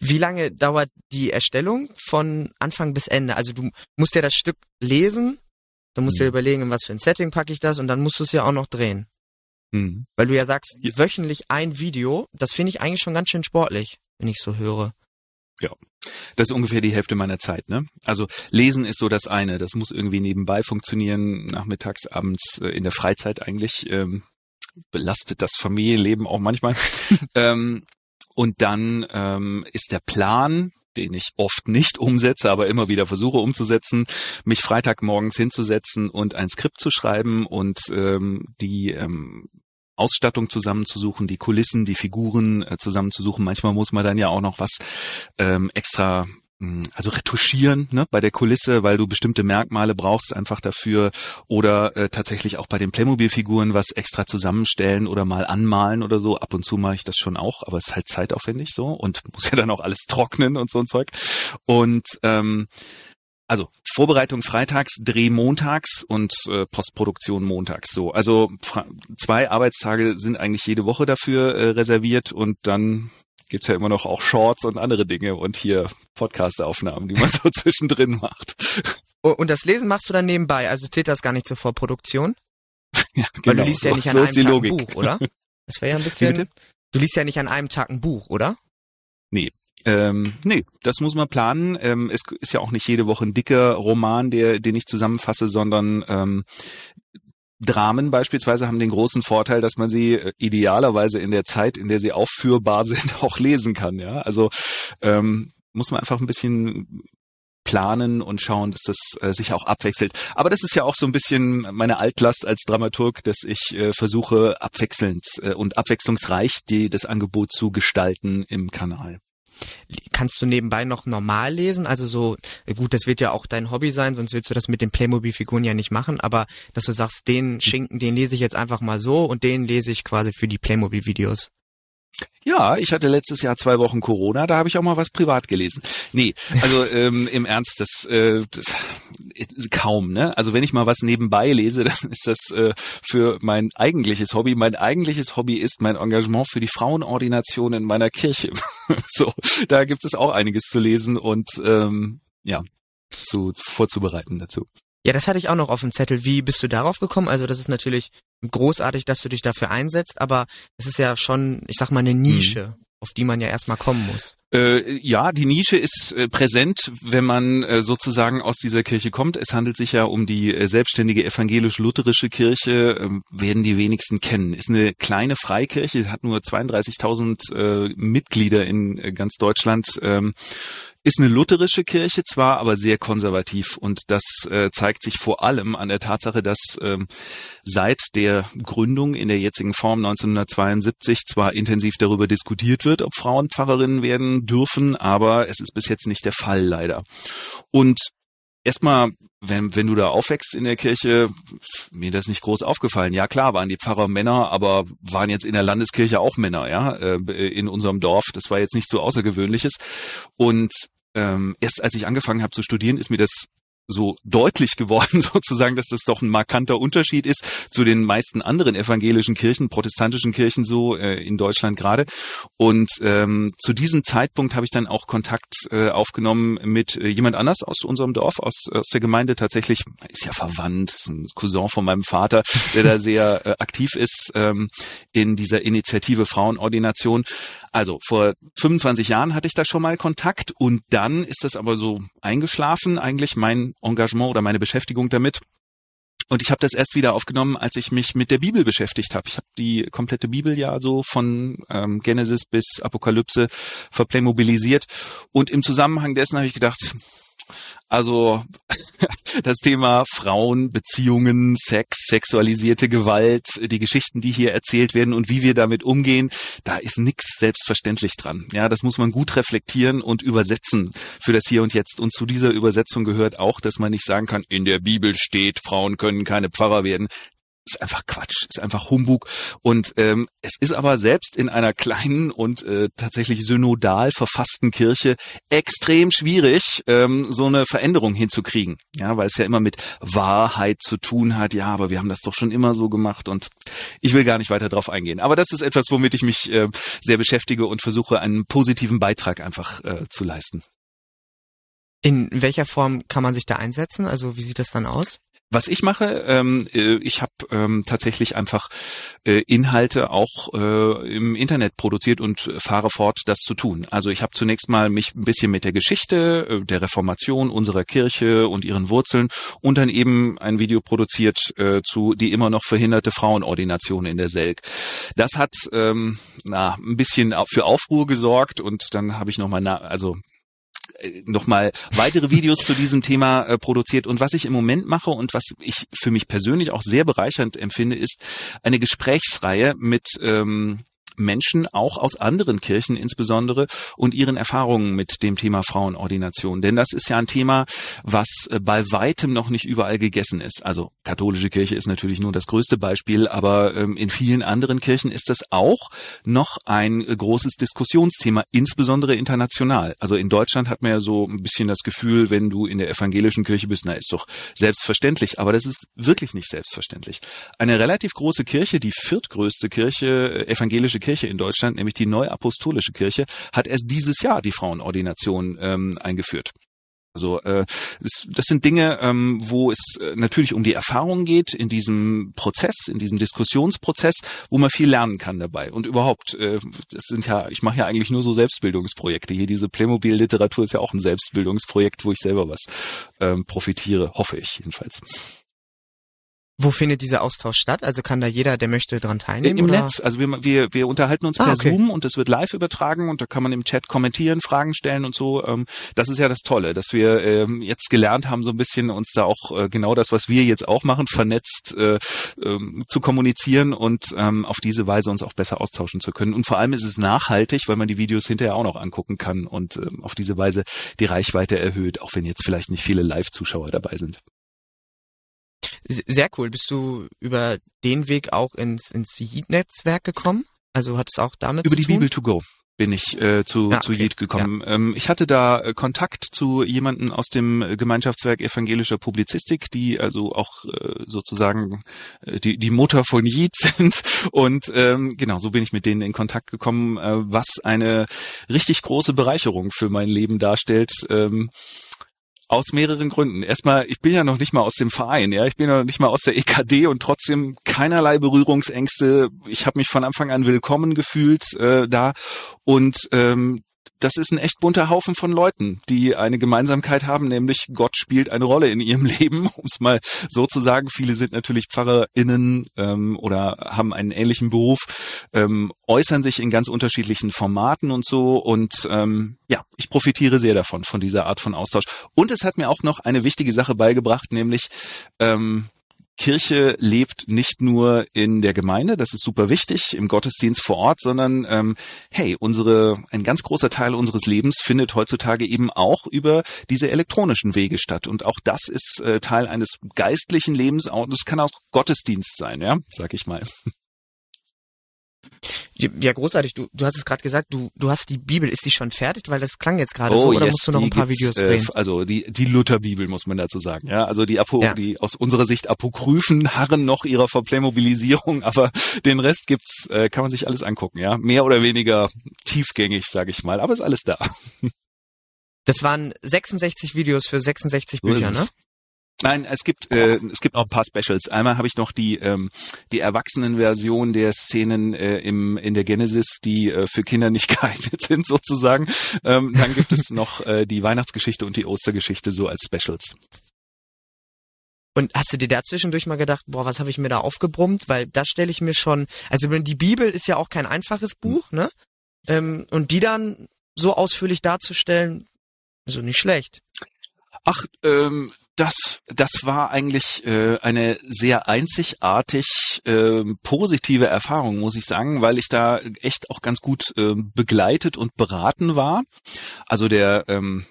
Wie lange dauert die Erstellung von Anfang bis Ende? Also du musst ja das Stück lesen, dann musst du dir Mhm. überlegen, in was für ein Setting packe ich das und dann musst du es ja auch noch drehen. Hm. Weil du ja sagst, Ja. wöchentlich ein Video, das finde ich eigentlich schon ganz schön sportlich, wenn ich so höre. Das ist ungefähr die Hälfte meiner Zeit, ne? Also lesen ist so das eine, das muss irgendwie nebenbei funktionieren, nachmittags, abends, äh, in der Freizeit eigentlich. Ähm, belastet das Familienleben auch manchmal. ähm, und dann ähm, ist der Plan, den ich oft nicht umsetze, aber immer wieder versuche umzusetzen, mich Freitagmorgens hinzusetzen und ein Skript zu schreiben und ähm, die ähm, Ausstattung zusammenzusuchen, die Kulissen, die Figuren äh, zusammenzusuchen. Manchmal muss man dann ja auch noch was ähm, extra also retuschieren ne, bei der Kulisse, weil du bestimmte Merkmale brauchst einfach dafür oder äh, tatsächlich auch bei den Playmobil-Figuren was extra zusammenstellen oder mal anmalen oder so. Ab und zu mache ich das schon auch, aber es ist halt zeitaufwendig so und muss ja dann auch alles trocknen und so ein Zeug. Und ähm, also Vorbereitung freitags, Dreh montags und äh, Postproduktion montags. So, also zwei Arbeitstage sind eigentlich jede Woche dafür äh, reserviert und dann gibt's ja immer noch auch Shorts und andere Dinge und hier Podcast-Aufnahmen, die man so zwischendrin macht. Und das Lesen machst du dann nebenbei, also zählt das gar nicht zur Vorproduktion? Ja, Weil du liest ja so, nicht an so einem Tag Logik. ein Buch, oder? Das wäre ja ein bisschen. Du liest ja nicht an einem Tag ein Buch, oder? Ähm, nee, das muss man planen. Ähm, es ist ja auch nicht jede Woche ein dicker Roman, der, den ich zusammenfasse, sondern ähm, Dramen beispielsweise haben den großen Vorteil, dass man sie äh, idealerweise in der Zeit, in der sie aufführbar sind, auch lesen kann. Ja, also ähm, muss man einfach ein bisschen planen und schauen, dass das äh, sich auch abwechselt. Aber das ist ja auch so ein bisschen meine Altlast als Dramaturg, dass ich äh, versuche, abwechselnd äh, und abwechslungsreich die, das Angebot zu gestalten im Kanal. Kannst du nebenbei noch normal lesen? Also so, äh, gut, das wird ja auch dein Hobby sein, sonst willst du das mit den Playmobil-Figuren ja nicht machen, aber dass du sagst, den Schinken, den lese ich jetzt einfach mal so und den lese ich quasi für die Playmobil-Videos. Ja, ich hatte letztes Jahr zwei Wochen Corona, da habe ich auch mal was privat gelesen. Nee, also ähm, im Ernst, das, äh, das ist kaum, ne? Also wenn ich mal was nebenbei lese, dann ist das äh, für mein eigentliches Hobby. Mein eigentliches Hobby ist mein Engagement für die Frauenordination in meiner Kirche. so, da gibt es auch einiges zu lesen und ähm, ja, zu, vorzubereiten dazu. Ja, das hatte ich auch noch auf dem Zettel. Wie bist du darauf gekommen? Also das ist natürlich großartig, dass du dich dafür einsetzt, aber es ist ja schon, ich sag mal, eine Nische, auf die man ja erstmal kommen muss. Äh, ja, die Nische ist äh, präsent, wenn man äh, sozusagen aus dieser Kirche kommt. Es handelt sich ja um die äh, selbstständige evangelisch-lutherische Kirche, ähm, werden die wenigsten kennen. Ist eine kleine Freikirche, hat nur 32.000 äh, Mitglieder in äh, ganz Deutschland. Ähm, ist eine lutherische Kirche zwar, aber sehr konservativ und das äh, zeigt sich vor allem an der Tatsache, dass ähm, seit der Gründung in der jetzigen Form 1972 zwar intensiv darüber diskutiert wird, ob Frauen Pfarrerinnen werden dürfen, aber es ist bis jetzt nicht der Fall leider. Und erstmal wenn, wenn du da aufwächst in der Kirche, mir das nicht groß aufgefallen. Ja klar, waren die Pfarrer Männer, aber waren jetzt in der Landeskirche auch Männer, ja, äh, in unserem Dorf. Das war jetzt nicht so Außergewöhnliches. Und ähm, erst als ich angefangen habe zu studieren, ist mir das so deutlich geworden, sozusagen, dass das doch ein markanter Unterschied ist zu den meisten anderen evangelischen Kirchen, protestantischen Kirchen so äh, in Deutschland gerade. Und ähm, zu diesem Zeitpunkt habe ich dann auch Kontakt äh, aufgenommen mit äh, jemand anders aus unserem Dorf, aus, aus der Gemeinde tatsächlich, ist ja verwandt, ist ein Cousin von meinem Vater, der da sehr äh, aktiv ist ähm, in dieser Initiative Frauenordination. Also vor 25 Jahren hatte ich da schon mal Kontakt und dann ist das aber so eingeschlafen, eigentlich mein Engagement oder meine Beschäftigung damit. Und ich habe das erst wieder aufgenommen, als ich mich mit der Bibel beschäftigt habe. Ich habe die komplette Bibel ja so von ähm, Genesis bis Apokalypse verplaymobilisiert. Und im Zusammenhang dessen habe ich gedacht, Also das Thema Frauen, Beziehungen, Sex, sexualisierte Gewalt, die Geschichten, die hier erzählt werden und wie wir damit umgehen, da ist nichts selbstverständlich dran. Ja, das muss man gut reflektieren und übersetzen für das Hier und Jetzt. Und zu dieser Übersetzung gehört auch, dass man nicht sagen kann, in der Bibel steht, Frauen können keine Pfarrer werden ist einfach Quatsch, ist einfach Humbug. Und ähm, es ist aber selbst in einer kleinen und äh, tatsächlich synodal verfassten Kirche extrem schwierig, ähm, so eine Veränderung hinzukriegen. Ja, weil es ja immer mit Wahrheit zu tun hat. Ja, aber wir haben das doch schon immer so gemacht und ich will gar nicht weiter drauf eingehen. Aber das ist etwas, womit ich mich äh, sehr beschäftige und versuche, einen positiven Beitrag einfach äh, zu leisten. In welcher Form kann man sich da einsetzen? Also wie sieht das dann aus? Was ich mache, ähm, äh, ich habe ähm, tatsächlich einfach äh, Inhalte auch äh, im Internet produziert und fahre fort, das zu tun. Also ich habe zunächst mal mich ein bisschen mit der Geschichte äh, der Reformation unserer Kirche und ihren Wurzeln und dann eben ein Video produziert äh, zu die immer noch verhinderte Frauenordination in der Selk. Das hat ähm, na, ein bisschen für Aufruhr gesorgt und dann habe ich nochmal, also nochmal weitere Videos zu diesem Thema äh, produziert. Und was ich im Moment mache und was ich für mich persönlich auch sehr bereichernd empfinde, ist eine Gesprächsreihe mit ähm, Menschen, auch aus anderen Kirchen insbesondere, und ihren Erfahrungen mit dem Thema Frauenordination. Denn das ist ja ein Thema, was äh, bei weitem noch nicht überall gegessen ist. Also katholische Kirche ist natürlich nur das größte Beispiel, aber ähm, in vielen anderen Kirchen ist das auch noch ein äh, großes Diskussionsthema, insbesondere international. Also in Deutschland hat man ja so ein bisschen das Gefühl, wenn du in der evangelischen Kirche bist, na ist doch selbstverständlich, aber das ist wirklich nicht selbstverständlich. Eine relativ große Kirche, die viertgrößte Kirche, äh, evangelische Kirche in Deutschland, nämlich die Neuapostolische Kirche, hat erst dieses Jahr die Frauenordination ähm, eingeführt. Also äh, das, sind Dinge, ähm, wo es äh, natürlich um die Erfahrung geht in diesem Prozess, in diesem Diskussionsprozess, wo man viel lernen kann dabei. Und überhaupt, äh, das sind ja, ich mache ja eigentlich nur so Selbstbildungsprojekte. Hier diese Playmobil-Literatur ist ja auch ein Selbstbildungsprojekt, wo ich selber was ähm, profitiere, hoffe ich jedenfalls. Wo findet dieser Austausch statt? Also kann da jeder, der möchte, dran teilnehmen? Im oder? Netz. Also wir, wir, wir unterhalten uns Ah, per okay. Zoom und es wird live übertragen und da kann man im Chat kommentieren, Fragen stellen und so. Ähm, Das ist ja das Tolle, dass wir ähm, jetzt gelernt haben, so ein bisschen uns da auch äh, genau das, was wir jetzt auch machen, vernetzt äh, ähm, zu kommunizieren und auf diese Weise uns auch besser austauschen zu können. Und vor allem ist es nachhaltig, weil man die Videos hinterher auch noch angucken kann und auf diese Weise die Reichweite erhöht, auch wenn jetzt vielleicht nicht viele Live-Zuschauer dabei sind. Sehr cool. Bist du über den Weg auch ins, ins Yeet-Netzwerk gekommen? Also hat es auch damit Über zu die tun? Bibel to go bin ich äh, zu, Ja, zu okay. Jed gekommen. Ähm, ich hatte da äh, Kontakt zu jemanden aus dem äh, Gemeinschaftswerk evangelischer Publizistik, die also auch äh, sozusagen äh, die, die Mutter von Jed sind. Und ähm, genau, so bin ich mit denen in Kontakt gekommen, äh, was eine richtig große Bereicherung für mein Leben darstellt. Ähm, aus mehreren Gründen. Erstmal, ich bin ja noch nicht mal aus dem Verein, ja, ich bin ja noch nicht mal aus der EKD und trotzdem keinerlei Berührungsängste. Ich habe mich von Anfang an willkommen gefühlt äh, da und ähm, das ist ein echt bunter Haufen von Leuten, die eine Gemeinsamkeit haben, nämlich Gott spielt eine Rolle in ihrem Leben, um es mal so zu sagen. Viele sind natürlich PfarrerInnen ähm, oder haben einen ähnlichen Beruf, ähm, äußern sich in ganz unterschiedlichen Formaten und so. Und ähm, ja, ich profitiere sehr davon, von dieser Art von Austausch. Und es hat mir auch noch eine wichtige Sache beigebracht, nämlich ähm, Kirche lebt nicht nur in der Gemeinde, das ist super wichtig, im Gottesdienst vor Ort, sondern ähm, hey, unsere ein ganz großer Teil unseres Lebens findet heutzutage eben auch über diese elektronischen Wege statt. Und auch das ist äh, Teil eines geistlichen Lebens, auch das kann auch Gottesdienst sein, ja, sag ich mal. Ja, großartig. Du, du hast es gerade gesagt, du, du hast die Bibel. Ist die schon fertig? Weil das klang jetzt gerade so. Oder musst du noch Oh, ein paar Videos äh, drehen? Also die, die Lutherbibel muss man dazu sagen. Ja, also die, Apo, Ja. die aus unserer Sicht Apokryphen harren noch ihrer Verplaymobilisierung, aber den Rest gibt's, äh, kann man sich alles angucken. Ja, mehr oder weniger tiefgängig, sage ich mal, aber ist alles da. Das waren 66 Videos für 66 So ist Bücher, ne? Nein, es gibt äh, es gibt noch ein paar Specials. Einmal habe ich noch die ähm, die Erwachsenenversion der Szenen äh, im in der Genesis, die äh, für Kinder nicht geeignet sind sozusagen. Ähm, dann gibt es noch äh, die Weihnachtsgeschichte und die Ostergeschichte so als Specials. Und hast du dir da zwischendurch mal gedacht, boah, was habe ich mir da aufgebrummt? Weil das stelle ich mir schon, also die Bibel ist ja auch kein einfaches Buch, ne? Ähm, und die dann so ausführlich darzustellen, so nicht schlecht. Ach, ähm, das, das war eigentlich äh, eine sehr einzigartig äh, positive Erfahrung, muss ich sagen, weil ich da echt auch ganz gut äh, begleitet und beraten war. Also der ähm,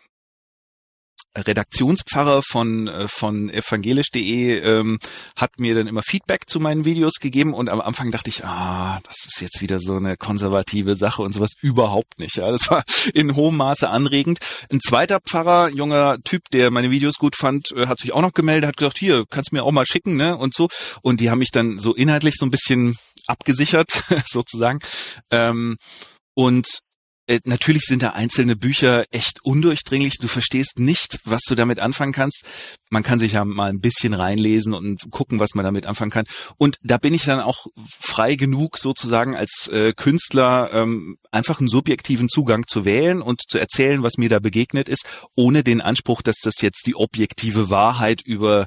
Redaktionspfarrer von äh, von evangelisch.de ähm, hat mir dann immer Feedback zu meinen Videos gegeben und am Anfang dachte ich, ah, das ist jetzt wieder so eine konservative Sache und sowas überhaupt nicht. Ja, das war in hohem Maße anregend. Ein zweiter Pfarrer, junger Typ, der meine Videos gut fand, äh, hat sich auch noch gemeldet, hat gesagt, hier kannst du mir auch mal schicken, ne und so. Und die haben mich dann so inhaltlich so ein bisschen abgesichert sozusagen. Ähm, und natürlich sind da einzelne Bücher echt undurchdringlich. Du verstehst nicht, was du damit anfangen kannst. Man kann sich ja mal ein bisschen reinlesen und gucken, was man damit anfangen kann. Und da bin ich dann auch frei genug, sozusagen als äh, Künstler ähm, einfach einen subjektiven Zugang zu wählen und zu erzählen, was mir da begegnet ist, ohne den Anspruch, dass das jetzt die objektive Wahrheit über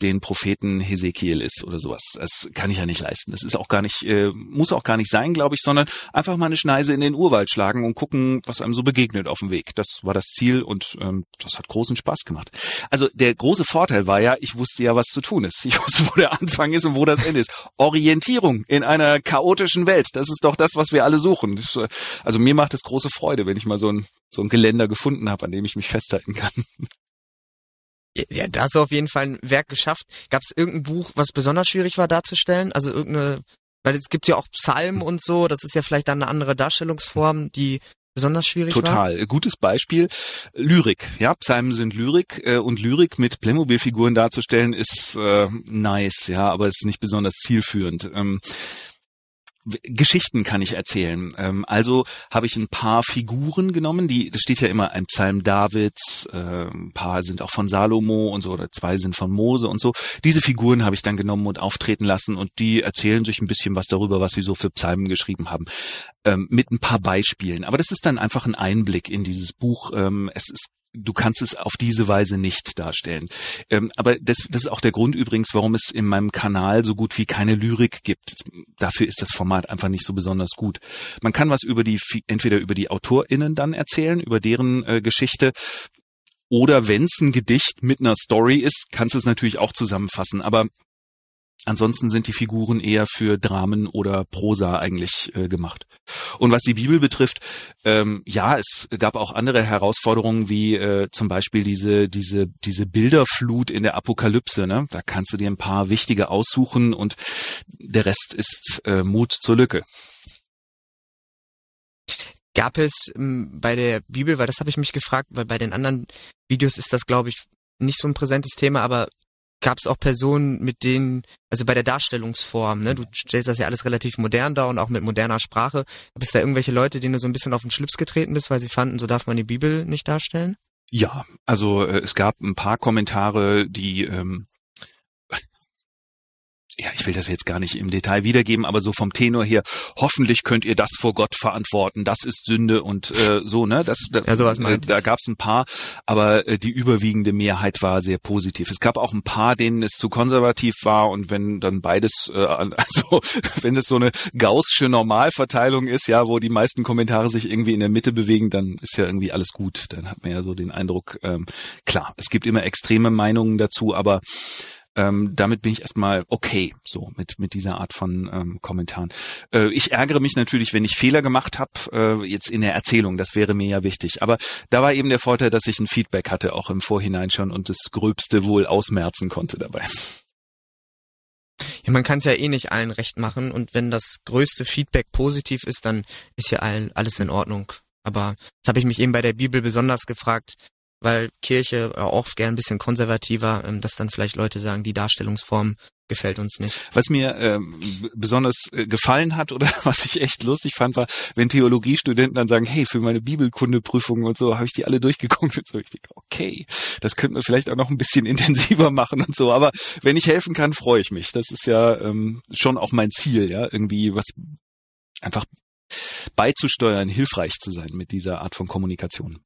den Propheten Hesekiel ist oder sowas. Das kann ich ja nicht leisten. Das ist auch gar nicht, äh, muss auch gar nicht sein, glaube ich, sondern einfach mal eine Schneise in den Urwald schlagen und gucken, was einem so begegnet auf dem Weg. Das war das Ziel und ähm, das hat großen Spaß gemacht. Also der große Vorteil war ja, ich wusste ja, was zu tun ist. Ich wusste, wo der Anfang ist und wo das Ende ist. Orientierung in einer chaotischen Welt. Das ist doch das, was wir alle suchen. Äh, also mir macht es große Freude, wenn ich mal so ein, so ein Geländer gefunden habe, an dem ich mich festhalten kann. Ja, da hast du auf jeden Fall ein Werk geschafft. Gab es irgendein Buch, was besonders schwierig war darzustellen? Also irgendeine, weil es gibt ja auch Psalmen und so, das ist ja vielleicht dann eine andere Darstellungsform, die besonders schwierig Total. war? Gutes Beispiel. Lyrik. Ja, Psalmen sind Lyrik äh, und Lyrik mit Playmobil-Figuren darzustellen ist äh, nice, ja, aber es ist nicht besonders zielführend. Ähm, Geschichten kann ich erzählen. Ähm, also habe ich ein paar Figuren genommen, die, das steht ja immer ein Psalm Davids, äh, ein paar sind auch von Salomo und so, oder zwei sind von Mose und so. Diese Figuren habe ich dann genommen und auftreten lassen und die erzählen sich ein bisschen was darüber, was sie so für Psalmen geschrieben haben. Ähm, mit ein paar Beispielen. Aber das ist dann einfach ein Einblick in dieses Buch. Ähm, es ist du kannst es auf diese Weise nicht darstellen. Ähm, aber das, das ist auch der Grund übrigens, warum es in meinem Kanal so gut wie keine Lyrik gibt. Dafür ist das Format einfach nicht so besonders gut. Man kann was über die, entweder über die AutorInnen dann erzählen, über deren äh, Geschichte, oder wenn es ein Gedicht mit einer Story ist, kannst du es natürlich auch zusammenfassen. Aber Ansonsten sind die Figuren eher für Dramen oder Prosa eigentlich äh, gemacht. Und was die Bibel betrifft, ähm, ja, es gab auch andere Herausforderungen wie äh, zum Beispiel diese diese diese Bilderflut in der Apokalypse. Ne? Da kannst du dir ein paar wichtige aussuchen und der Rest ist äh, Mut zur Lücke. Gab es ähm, bei der Bibel, weil das habe ich mich gefragt, weil bei den anderen Videos ist das, glaube ich, nicht so ein präsentes Thema, aber gab es auch Personen, mit denen, also bei der Darstellungsform, ne, du stellst das ja alles relativ modern dar und auch mit moderner Sprache. Gab es da irgendwelche Leute, denen du so ein bisschen auf den Schlips getreten bist, weil sie fanden, so darf man die Bibel nicht darstellen? Ja, also äh, es gab ein paar Kommentare, die ähm, ja, ich will das jetzt gar nicht im Detail wiedergeben, aber so vom Tenor her, hoffentlich könnt ihr das vor Gott verantworten, das ist Sünde und äh, so, ne? Das, da, ja, sowas äh, da gab es ein paar, aber äh, die überwiegende Mehrheit war sehr positiv. Es gab auch ein paar, denen es zu konservativ war und wenn dann beides, äh, also wenn es so eine gaußsche Normalverteilung ist, ja, wo die meisten Kommentare sich irgendwie in der Mitte bewegen, dann ist ja irgendwie alles gut. Dann hat man ja so den Eindruck, ähm, klar, es gibt immer extreme Meinungen dazu, aber ähm, damit bin ich erstmal okay, so mit mit dieser Art von ähm, Kommentaren. Äh, ich ärgere mich natürlich, wenn ich Fehler gemacht habe, äh, jetzt in der Erzählung, das wäre mir ja wichtig. Aber da war eben der Vorteil, dass ich ein Feedback hatte, auch im Vorhinein schon und das Gröbste wohl ausmerzen konnte dabei. Ja, man kann es ja eh nicht allen recht machen und wenn das größte Feedback positiv ist, dann ist ja allen alles in Ordnung. Aber das habe ich mich eben bei der Bibel besonders gefragt, weil Kirche auch gern ein bisschen konservativer, ähm, dass dann vielleicht Leute sagen, die Darstellungsform gefällt uns nicht. Was mir ähm, besonders äh, gefallen hat oder was ich echt lustig fand, war, wenn Theologiestudenten dann sagen, hey, für meine Bibelkundeprüfungen und so habe ich die alle durchgeguckt und so. Ich denke, okay, das könnten wir vielleicht auch noch ein bisschen intensiver machen und so. Aber wenn ich helfen kann, freue ich mich. Das ist ja ähm, schon auch mein Ziel, ja, irgendwie was einfach beizusteuern, hilfreich zu sein mit dieser Art von Kommunikation.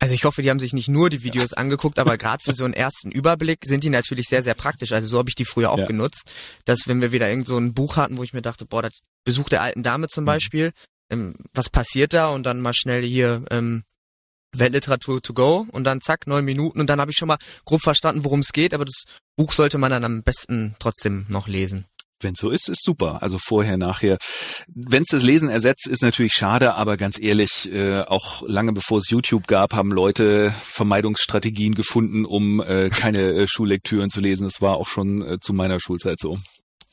Also ich hoffe, die haben sich nicht nur die Videos angeguckt, aber gerade für so einen ersten Überblick sind die natürlich sehr, sehr praktisch. Also so habe ich die früher auch ja. genutzt, dass wenn wir wieder irgend so ein Buch hatten, wo ich mir dachte, boah, das Besuch der alten Dame zum mhm. Beispiel, ähm, was passiert da? Und dann mal schnell hier ähm, Weltliteratur to go und dann zack, neun Minuten und dann habe ich schon mal grob verstanden, worum es geht, aber das Buch sollte man dann am besten trotzdem noch lesen. Wenn so ist, ist super. Also vorher, nachher. Wenn es das Lesen ersetzt, ist natürlich schade, aber ganz ehrlich, äh, auch lange bevor es YouTube gab, haben Leute Vermeidungsstrategien gefunden, um äh, keine äh, Schullektüren zu lesen. Das war auch schon äh, zu meiner Schulzeit so.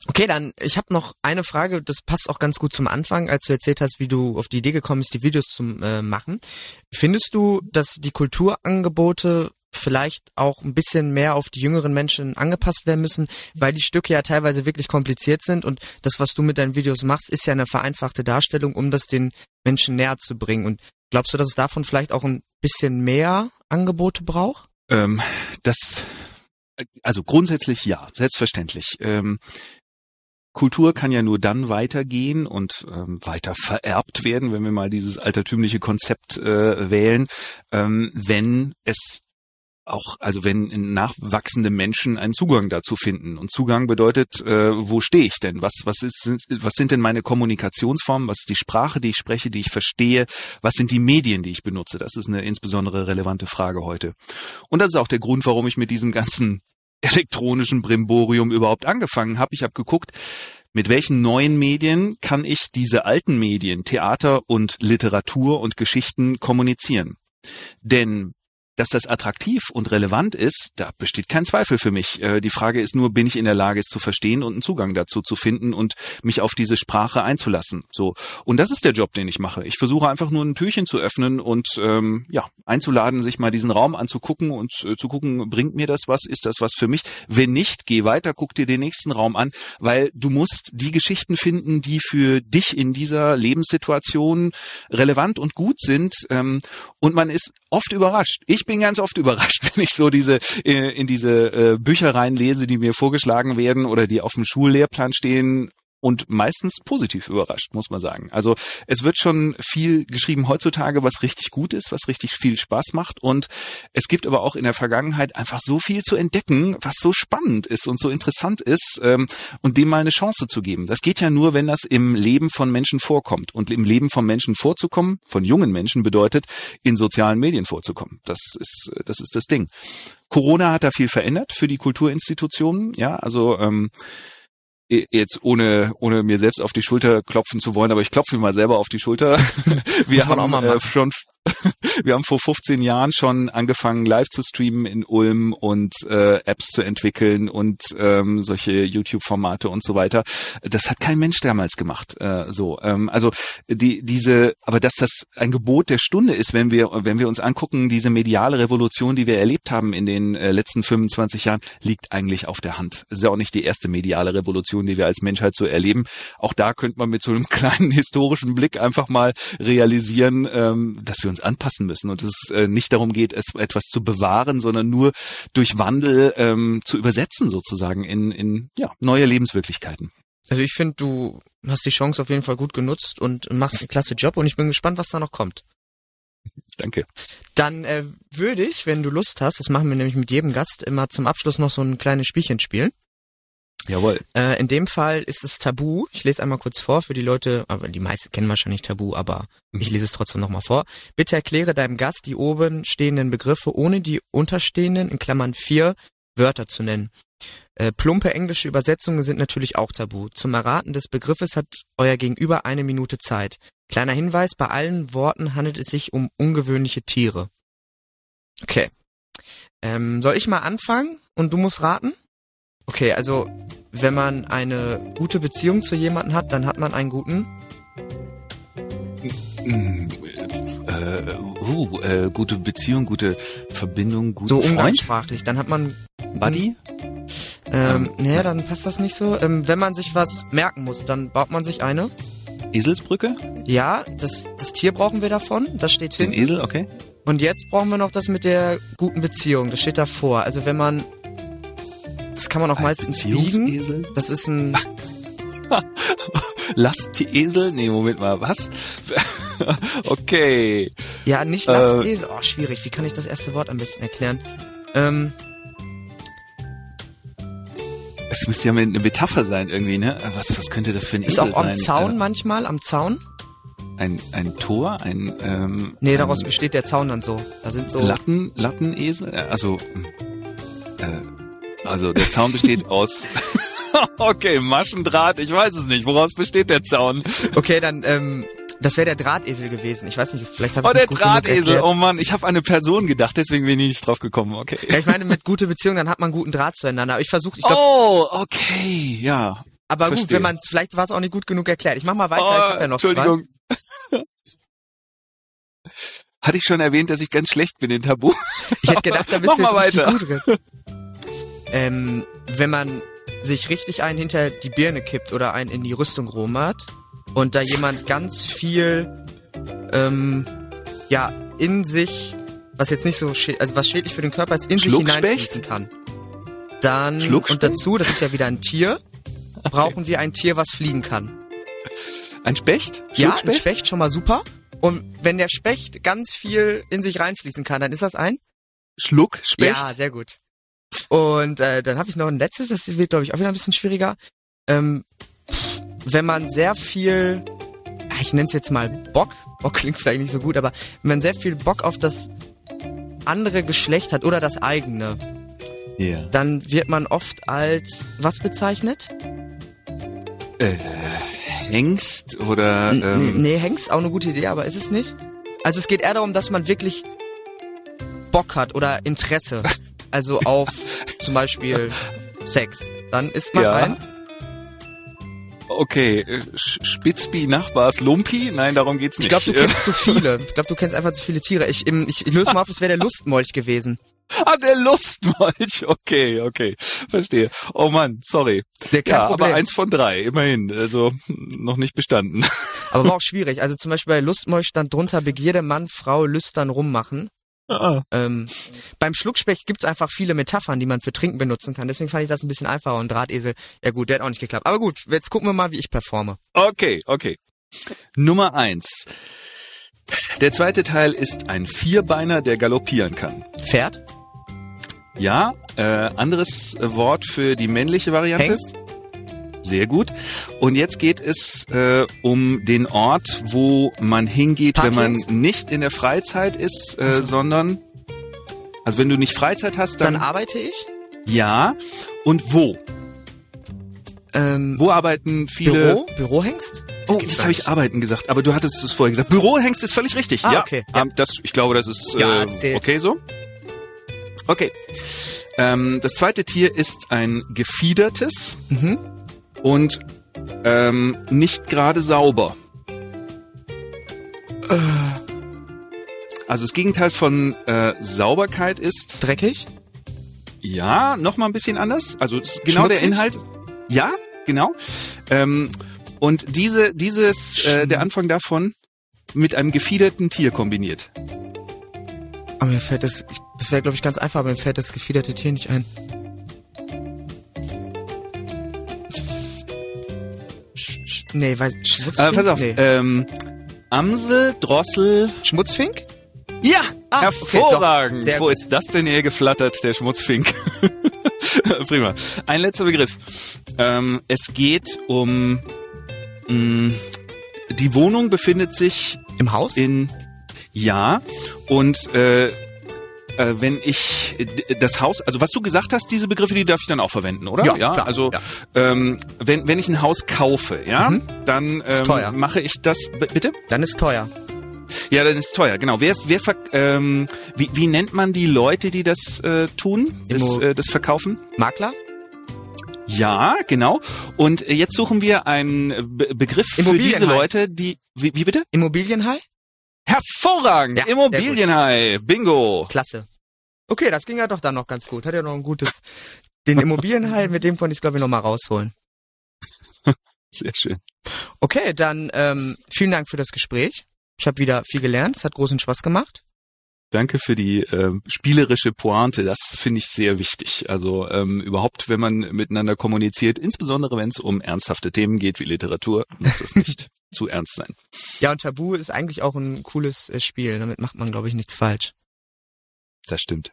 Okay, dann ich habe noch eine Frage, das passt auch ganz gut zum Anfang, als du erzählt hast, wie du auf die Idee gekommen bist, die Videos zu äh, machen. Findest du, dass die Kulturangebote vielleicht auch ein bisschen mehr auf die jüngeren Menschen angepasst werden müssen, weil die Stücke ja teilweise wirklich kompliziert sind und das, was du mit deinen Videos machst, ist ja eine vereinfachte Darstellung, um das den Menschen näher zu bringen. Und glaubst du, dass es davon vielleicht auch ein bisschen mehr Angebote braucht? Ähm, das, also grundsätzlich ja, selbstverständlich. Ähm, Kultur kann ja nur dann weitergehen und ähm, weiter vererbt werden, wenn wir mal dieses altertümliche Konzept äh, wählen, ähm, wenn es auch, also wenn nachwachsende Menschen einen Zugang dazu finden. Und Zugang bedeutet, äh, wo stehe ich denn? Was, was ist, was sind denn meine Kommunikationsformen? Was ist die Sprache, die ich spreche, die ich verstehe? Was sind die Medien, die ich benutze? Das ist eine insbesondere relevante Frage heute. Und das ist auch der Grund, warum ich mit diesem ganzen elektronischen Brimborium überhaupt angefangen habe. Ich habe geguckt, mit welchen neuen Medien kann ich diese alten Medien, Theater und Literatur und Geschichten kommunizieren? Denn dass das attraktiv und relevant ist, da besteht kein Zweifel für mich. Äh, die Frage ist nur, bin ich in der Lage, es zu verstehen und einen Zugang dazu zu finden und mich auf diese Sprache einzulassen. So und das ist der Job, den ich mache. Ich versuche einfach nur ein Türchen zu öffnen und ähm, ja einzuladen, sich mal diesen Raum anzugucken und äh, zu gucken, bringt mir das was? Ist das was für mich? Wenn nicht, geh weiter, guck dir den nächsten Raum an, weil du musst die Geschichten finden, die für dich in dieser Lebenssituation relevant und gut sind. Ähm, und man ist oft überrascht. Ich bin ganz oft überrascht, wenn ich so diese äh, in diese äh, Bücher reinlese, die mir vorgeschlagen werden oder die auf dem Schullehrplan stehen und meistens positiv überrascht, muss man sagen. Also es wird schon viel geschrieben heutzutage, was richtig gut ist, was richtig viel Spaß macht. Und es gibt aber auch in der Vergangenheit einfach so viel zu entdecken, was so spannend ist und so interessant ist ähm, und dem mal eine Chance zu geben. Das geht ja nur, wenn das im Leben von Menschen vorkommt. Und im Leben von Menschen vorzukommen, von jungen Menschen bedeutet, in sozialen Medien vorzukommen. Das ist, das ist das Ding. Corona hat da viel verändert für die Kulturinstitutionen. Ja, also ähm, jetzt ohne ohne mir selbst auf die Schulter klopfen zu wollen, aber ich klopfe mir mal selber auf die Schulter. Wir haben äh, schon wir haben vor 15 Jahren schon angefangen, live zu streamen in Ulm und äh, Apps zu entwickeln und ähm, solche YouTube-Formate und so weiter. Das hat kein Mensch damals gemacht. Äh, so, ähm, also die diese, aber dass das ein Gebot der Stunde ist, wenn wir wenn wir uns angucken, diese mediale Revolution, die wir erlebt haben in den äh, letzten 25 Jahren, liegt eigentlich auf der Hand. Ist ja auch nicht die erste mediale Revolution, die wir als Menschheit so erleben. Auch da könnte man mit so einem kleinen historischen Blick einfach mal realisieren, ähm, dass wir uns uns anpassen müssen und es äh, nicht darum geht, es etwas zu bewahren, sondern nur durch Wandel ähm, zu übersetzen sozusagen in, in ja, neue Lebenswirklichkeiten. Also ich finde, du hast die Chance auf jeden Fall gut genutzt und machst einen klasse Job und ich bin gespannt, was da noch kommt. Danke. Dann äh, würde ich, wenn du Lust hast, das machen wir nämlich mit jedem Gast, immer zum Abschluss noch so ein kleines Spielchen spielen. Jawohl. Äh, in dem Fall ist es Tabu. Ich lese einmal kurz vor für die Leute, aber die meisten kennen wahrscheinlich Tabu, aber mhm. ich lese es trotzdem nochmal vor. Bitte erkläre deinem Gast die oben stehenden Begriffe, ohne die unterstehenden, in Klammern vier, Wörter zu nennen. Äh, plumpe englische Übersetzungen sind natürlich auch tabu. Zum Erraten des Begriffes hat euer Gegenüber eine Minute Zeit. Kleiner Hinweis, bei allen Worten handelt es sich um ungewöhnliche Tiere. Okay. Ähm, soll ich mal anfangen und du musst raten? Okay, also wenn man eine gute Beziehung zu jemandem hat, dann hat man einen guten. Mm, äh, uh, äh, gute Beziehung, gute Verbindung, gute So umgangssprachlich, dann hat man. Buddy? Ähm, naja, dann passt das nicht so. Ähm, wenn man sich was merken muss, dann baut man sich eine. Eselsbrücke? Ja, das, das Tier brauchen wir davon. Das steht hin. Den Esel, okay. Und jetzt brauchen wir noch das mit der guten Beziehung. Das steht davor. Also wenn man das kann man auch meistens biegen. Das ist ein... Lastesel? Nee, Moment mal, was? okay. Ja, nicht Lastesel. Äh, oh, schwierig. Wie kann ich das erste Wort am besten erklären? Ähm, es müsste ja eine Metapher sein irgendwie, ne? Was, was könnte das für ein Ist Esel auch am sein? Zaun manchmal, am Zaun? ein, ein Tor, ein, ähm, Nee, ein daraus besteht der Zaun dann so. Da sind so. Latten, Lattenesel, äh, also, äh, also der Zaun besteht aus, okay, Maschendraht, ich weiß es nicht, woraus besteht der Zaun? Okay, dann, ähm, das wäre der Drahtesel gewesen. Ich weiß nicht, vielleicht habe ich Oh, der Drahtesel, oh Mann, ich habe eine Person gedacht, deswegen bin ich nicht drauf gekommen, okay. Ja, ich meine, mit gute Beziehung, dann hat man guten Draht zueinander. Aber ich versuche, ich glaube, Oh, okay, ja. aber gut, wenn man vielleicht war es auch nicht gut genug erklärt. Ich mach mal weiter, Oh, ich habe ja noch zwei. Entschuldigung. Hatte ich schon erwähnt, dass ich ganz schlecht bin in Tabu? Ich hätte gedacht, da bist du mal jetzt weiter. gut drin. Ähm, wenn man sich richtig einen hinter die Birne kippt oder einen in die Rüstung romert und da jemand ganz viel ähm, ja in sich, was jetzt nicht so also was schädlich für den Körper ist, in sich hineinfließen kann, dann und dazu, das ist ja wieder ein Tier, brauchen wir ein Tier, was fliegen kann. Ein Specht? Ja, ein? Specht schon mal super. Und wenn der Specht ganz viel in sich reinfließen kann, dann ist das ein Schluckspecht? Ja, sehr gut. Und äh, dann habe ich noch ein letztes, das wird, glaube ich, auch wieder ein bisschen schwieriger. Ähm, wenn man sehr viel, ja, ich nenne es jetzt mal Bock, Bock klingt vielleicht nicht so gut, aber wenn man sehr viel Bock auf das andere Geschlecht hat oder das eigene, Ja. dann wird man oft als was bezeichnet? Hengst oder ähm, nee, Hengst, auch eine gute Idee, aber ist es nicht? Also es geht eher darum, dass man wirklich Bock hat oder Interesse. Also auf zum Beispiel Sex. Dann ist man Ja. ein. okay, äh, Spitzbi, Nachbars, Lumpi? Nein, darum geht's nicht. Ich glaube, du kennst zu viele. Ich glaube, du kennst einfach zu viele Tiere. Ich, ich, ich löse mal auf, es wäre der Lustmolch gewesen. ah, der Lustmolch. Okay, okay, verstehe. Oh Mann, sorry. Der Ja, Problem. aber eins von drei, immerhin. Also hm, noch nicht bestanden. Aber war auch schwierig. Also zum Beispiel bei Lustmolch stand drunter Begierde Mann, Frau, Lüstern rummachen. Ah, Ähm, beim Schluckspecht gibt's einfach viele Metaphern, die man für Trinken benutzen kann. Deswegen fand ich das ein bisschen einfacher. Und Drahtesel, ja gut, der hat auch nicht geklappt. Aber gut, jetzt gucken wir mal, wie ich performe. Okay, okay. Nummer eins. Der zweite Teil ist ein Vierbeiner, der galoppieren kann. Pferd? Ja, äh, anderes Wort für die männliche Variante. Hengst? Sehr gut. Und jetzt geht es äh, um den Ort, wo man hingeht, wenn man nicht in der Freizeit ist, äh, Also. sondern also wenn du nicht Freizeit hast, dann, Dann arbeite ich. ja. Und wo? Ähm, Wo arbeiten viele? Büro? Bürohengst? Oh, gibt's jetzt habe ich. Arbeiten gesagt, aber du hattest es vorher gesagt. Bürohengst ist völlig richtig. Ah, ja, okay, ja. Ähm, das, ich glaube, das ist Ja, äh, es zählt. okay so. Okay. Ähm, das zweite Tier ist ein gefiedertes Mhm. Und ähm, nicht gerade sauber. Äh. Also das Gegenteil von äh, Sauberkeit ist Dreckig? ja noch mal ein bisschen anders. Also ist genau der Schmutzig? Inhalt. Ja, genau. Ähm, und diese dieses äh, der Anfang davon mit einem gefiederten Tier kombiniert. Aber mir fällt das, ich- das wäre glaube ich ganz einfach, aber mir fällt das gefiederte Tier nicht ein. Sch, nee, weiß, Schmutzfink? Äh, pass auf. Nee. Ähm, Amsel, Drossel. Schmutzfink? Ja, Ah, okay, hervorragend. Sehr Wo ist das denn hier geflattert, der Schmutzfink? Prima. Ein letzter Begriff. Ähm, es geht um mh, die Wohnung befindet sich Im Haus? in ja und äh, äh, wenn ich äh, das Haus, also was du gesagt hast, diese Begriffe, die darf ich dann auch verwenden, oder? Ja, klar, also ja. Ähm, wenn wenn ich ein Haus kaufe, ja, Mhm. dann ähm, mache ich das. Bitte? Dann ist teuer. Ja, dann ist teuer. Genau. Wer wer ver ähm, wie wie nennt man die Leute, die das äh, tun, das äh, das verkaufen? Makler? Ja, genau. Und jetzt suchen wir einen äh, Be Begriff für diese Leute, die wie, wie bitte? Immobilienhai? Hervorragend. Ja, Immobilienhai. Bingo. Klasse. Okay, das ging ja doch dann noch ganz gut. Hat ja noch ein gutes. Den Immobilienhai, mit dem konnte ich glaube ich noch mal rausholen. Sehr schön. Okay, dann ähm, vielen Dank für das Gespräch. Ich habe wieder viel gelernt. Es hat großen Spaß gemacht. Danke für die ähm, spielerische Pointe. Das finde ich sehr wichtig. Also ähm, überhaupt, wenn man miteinander kommuniziert, insbesondere wenn es um ernsthafte Themen geht wie Literatur, muss das nicht zu ernst sein. Ja, und Tabu ist eigentlich auch ein cooles äh, Spiel. Damit macht man, glaube ich, nichts falsch. Das stimmt.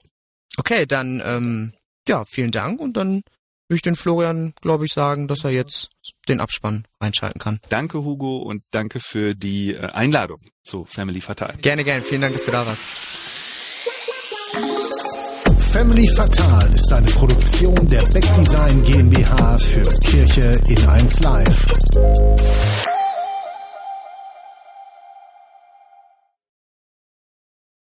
Okay, dann ähm, ja, vielen Dank und dann will ich den Florian, glaube ich, sagen, dass er jetzt den Abspann einschalten kann. Danke, Hugo, und danke für die äh, Einladung zu Family Fatal. Gerne, gerne. Vielen Dank, dass du da warst. Family Fatal ist eine Produktion der Beck Design GmbH für Kirche in 1 Live.